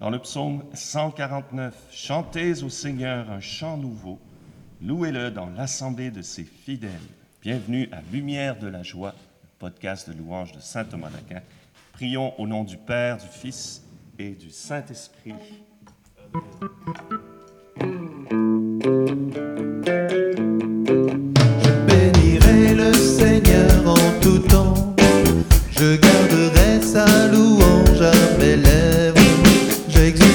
Dans le psaume 149, chantez au Seigneur un chant nouveau, louez-le dans l'assemblée de ses fidèles. Bienvenue à Lumière de la joie, podcast de louange de Saint Thomas d'Aquin. Prions au nom du Père, du Fils et du Saint-Esprit. Je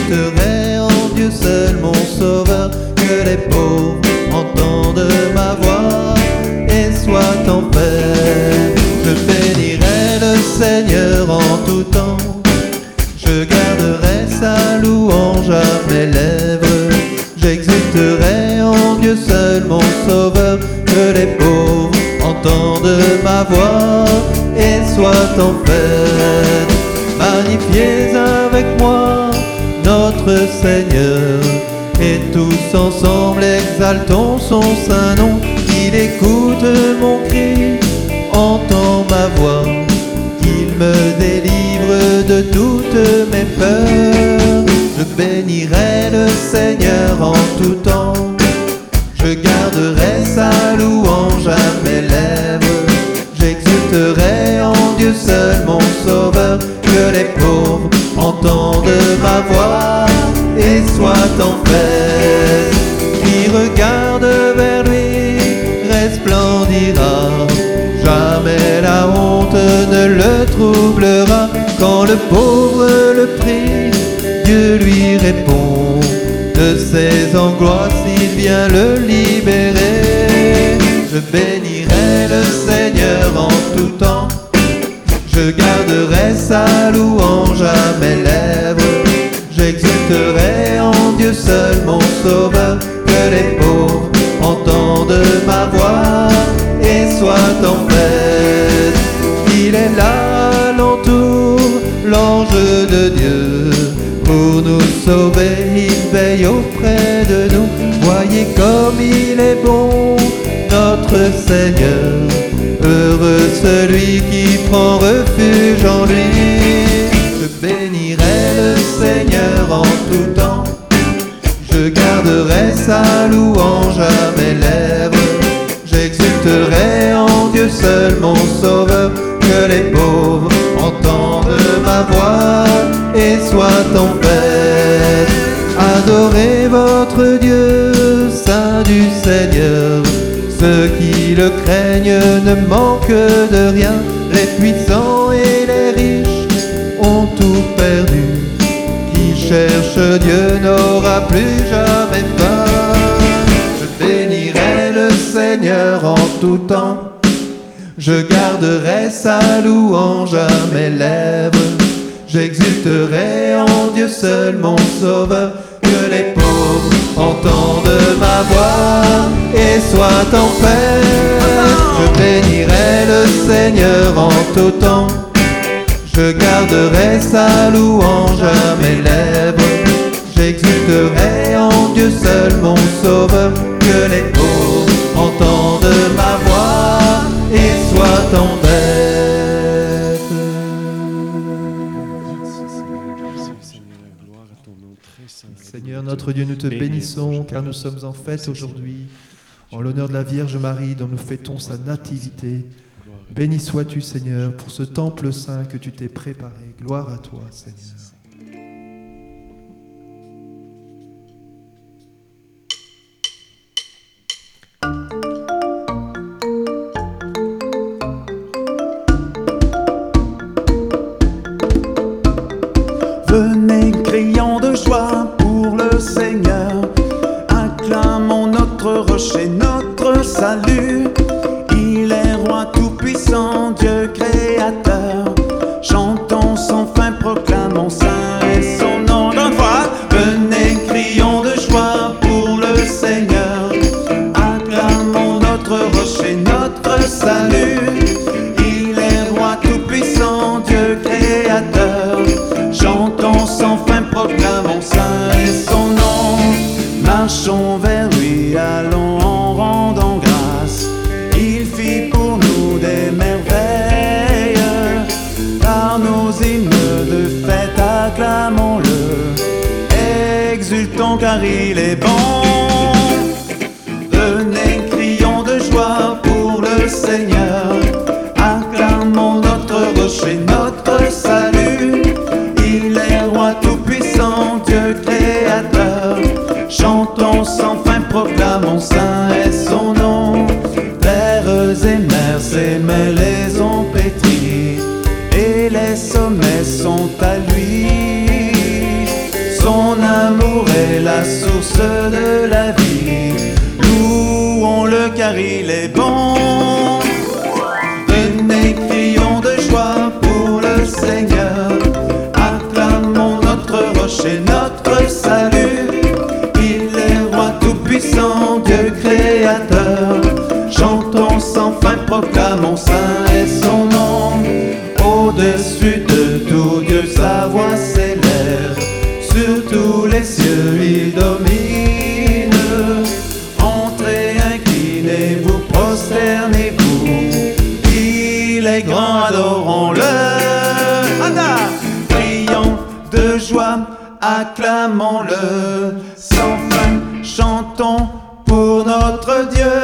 J'exulterai en Dieu seul mon sauveur. Que les pauvres entendent ma voix et soient en paix. Je bénirai le Seigneur en tout temps. Je garderai sa louange à mes lèvres. J'exulterai en Dieu seul mon sauveur. Que les pauvres entendent ma voix et soient en paix. Seigneur et tous ensemble exaltons son saint nom. Il écoute mon cri, entend ma voix, qu'il me délivre de toutes mes peurs. Je bénirai le Seigneur en tout temps, je garderai sa louange à mes lèvres. J'exulterai en Dieu seul mon sauveur, que les pauvres entendent ma voix et soient en paix. Qui regarde vers lui resplendira, jamais la honte ne le troublera. Quand le pauvre le prie, Dieu lui répond, de ses angoisses il vient le libérer. Je bénirai le Seigneur en tout temps. Je garderai sa louange à mes lèvres. J'exulterai en Dieu seul mon sauveur. Que les pauvres entendent ma voix et soient en paix. Il est là l'entour, l'ange de Dieu. Pour nous sauver, il veille auprès de nous. Voyez comme il est bon, notre Seigneur. Heureux celui qui prend refuge en lui. Garderai sa louange à lèvres. J'exulterai en Dieu seul mon sauveur. Que les pauvres entendent ma voix et soient en paix. Adorez votre Dieu, Saint du Seigneur. Ceux qui le craignent ne manquent de rien. Les puissants et les riches ont tout perdu. Cherche Dieu n'aura plus jamais faim. Je bénirai le Seigneur en tout temps. Je garderai sa louange à mes lèvres. J'exulterai en Dieu seul mon sauveur. Que les pauvres entendent ma voix et soient en paix. Je bénirai le Seigneur en tout temps. Je garderai sa louange à mes lèvres. J'exulterai en Dieu seul mon sauveur. Que les pauvres entendent ma voix et soient en. Seigneur notre Dieu, nous te bénissons car nous sommes en fête aujourd'hui en l'honneur de la Vierge Marie dont nous fêtons sa nativité. Béni sois-tu Seigneur pour ce temple saint que tu t'es préparé. Gloire à toi Seigneur. Venez, crions de joie pour le Seigneur. Acclamons notre rocher, notre salut. Tout-puissant, Dieu créateur. Car il est bon. Venez, crions de joie pour le Seigneur. Acclamons notre rocher, notre salut. Il est roi tout-puissant, Dieu créateur. Chantons sans fin, proclamons saint est son nom. Terres et mers, ses la source de la vie. Louons-le car il est bon. Venez, crions de joie pour le Seigneur. Acclamons notre rocher, notre salut. Il est roi tout-puissant, Dieu créateur. Chantons pour notre Dieu.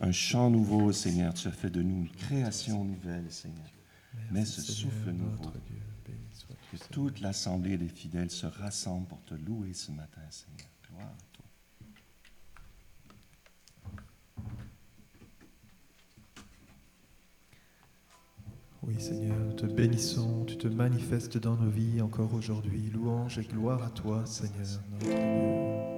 Un chant nouveau, au Seigneur. Tu as fait de nous une création nouvelle, Seigneur. Mets ce souffle nouveau. Que toute l'assemblée des fidèles se rassemble pour te louer ce matin, Seigneur. Gloire à toi. Oui Seigneur, nous te bénissons, tu te manifestes dans nos vies encore aujourd'hui. Louange et gloire à toi Seigneur, notre Dieu.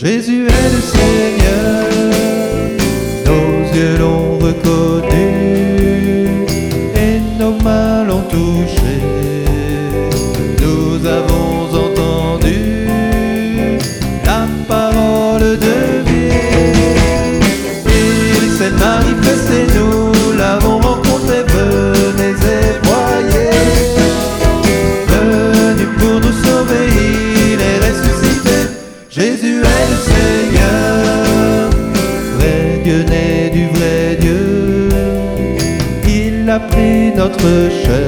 Jésus słyszę.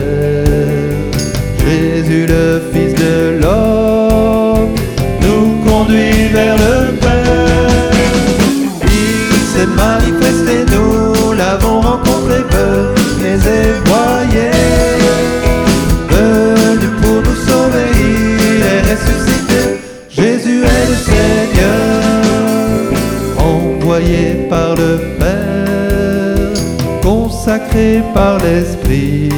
Par l'Esprit.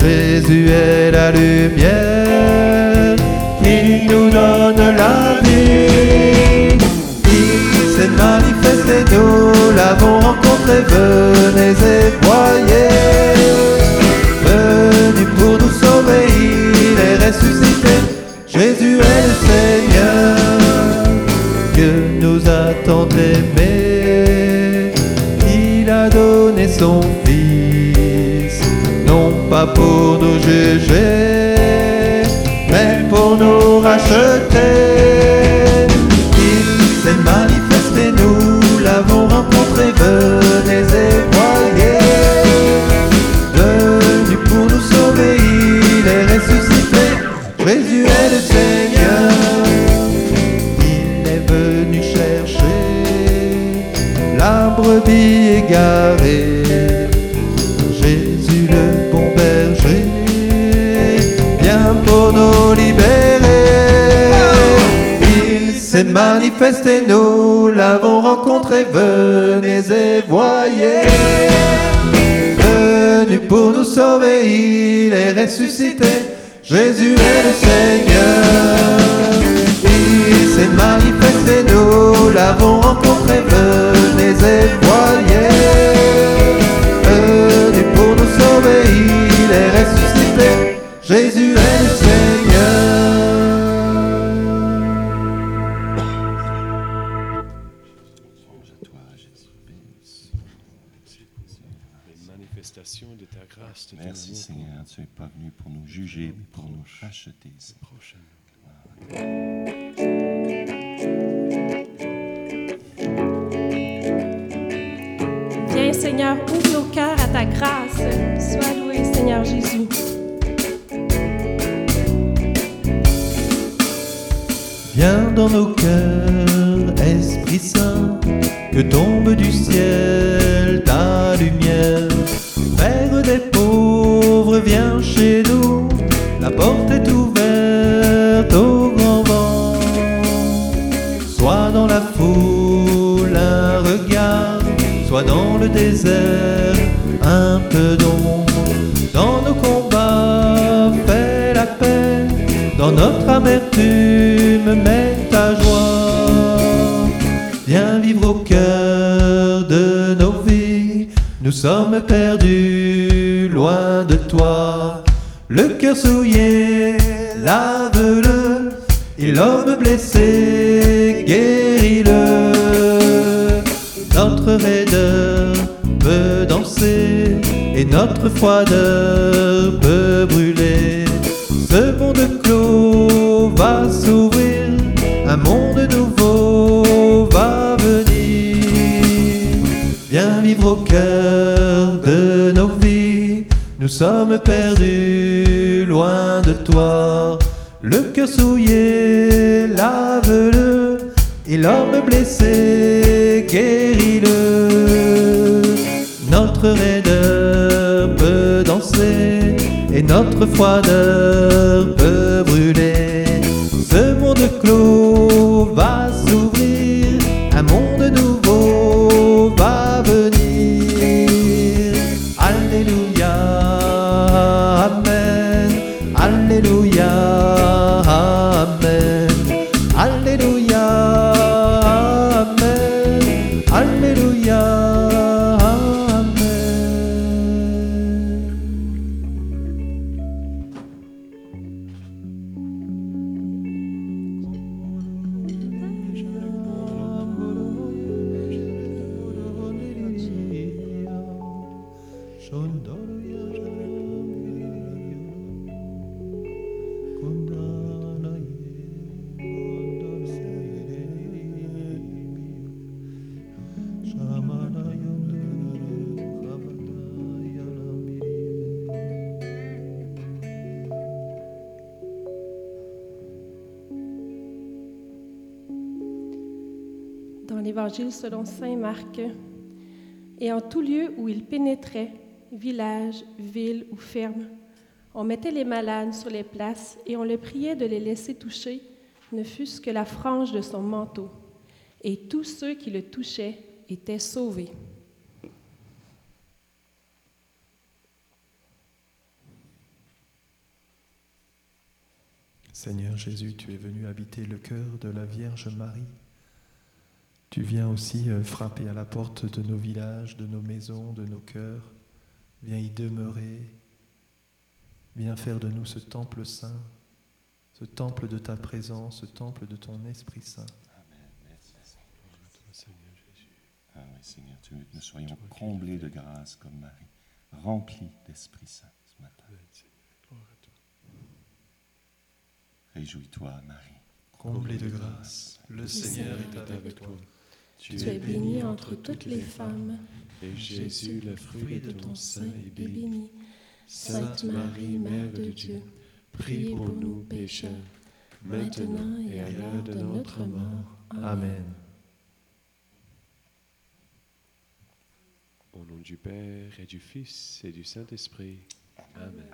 Jésus est la lumière qui nous donne la vie. Il s'est manifesté, nous l'avons rencontré, venez et voyez. pour nous juger, mais pour nous racheter. Il s'est manifesté, nous l'avons rencontré, venez et voyez. Venu pour nous sauver, il est ressuscité, Jésus est le Seigneur. Il est venu chercher la brebis égale. Manifesté, nous l'avons rencontré. Venez et voyez. Venu pour nous sauver, il est ressuscité. Jésus est le Seigneur. Il s'est manifesté, nous l'avons rencontré. Venez et voyez. Venu pour nous sauver, il est ressuscité. Jésus est le Seigneur. Manifestation de ta grâce, de Merci Seigneur, tu n'es pas venu pour nous juger, mais pour nous racheter. Prochaine. Viens Seigneur, ouvre nos cœurs à ta grâce. Sois loué Seigneur Jésus. Viens dans nos cœurs, Esprit Saint, que tombe du ciel ta lumière. Père des pauvres, viens chez nous, la porte est ouverte au grand vent. Sois dans la foule un regard, sois dans le désert un peu d'ombre. Dans nos combats, fais la paix, dans notre amertume, mets ta joie. Viens vivre au cœur de nos vies, nous sommes perdus loin de toi. Le cœur souillé, lave-le, et l'homme blessé, guéris-le. Notre raideur peut danser et notre froideur peut brûler. Ce monde clos va s'ouvrir, un monde au cœur de nos vies, nous sommes perdus loin de toi. Le cœur souillé, lave-le, et l'homme blessé, guéris-le. Notre raideur peut danser, et notre froideur peut brûler. Ce monde clos Dans l'Évangile selon Saint Marc, et en tout lieu où il pénétrait, village, ville ou ferme, on mettait les malades sur les places et on le priait de les laisser toucher, ne fût-ce que la frange de son manteau. Et tous ceux qui le touchaient étaient sauvés. Seigneur Jésus, tu es venu habiter le cœur de la Vierge Marie. Tu viens aussi euh, frapper à la porte de nos villages, de nos maisons, de nos cœurs. Viens y demeurer. Viens faire de nous ce temple saint, ce temple de ta présence, ce temple de ton Esprit Saint. Amen. Merci, Seigneur. Gloire à toi, Seigneur Jésus. Ah oui, Seigneur, tu veux que nous soyons comblés de grâce comme Marie, remplis d'Esprit Saint ce matin. Amen, Seigneur. Gloire à toi. Réjouis-toi, Marie. Comblé de grâce, le Seigneur est avec toi. Tu es bénie entre toutes les femmes, et Jésus, le fruit de ton sein, est béni. Sainte Marie, Mère de Dieu, prie pour nous pécheurs, maintenant et à l'heure de notre mort. Amen. Au nom du Père et du Fils et du Saint-Esprit. Amen.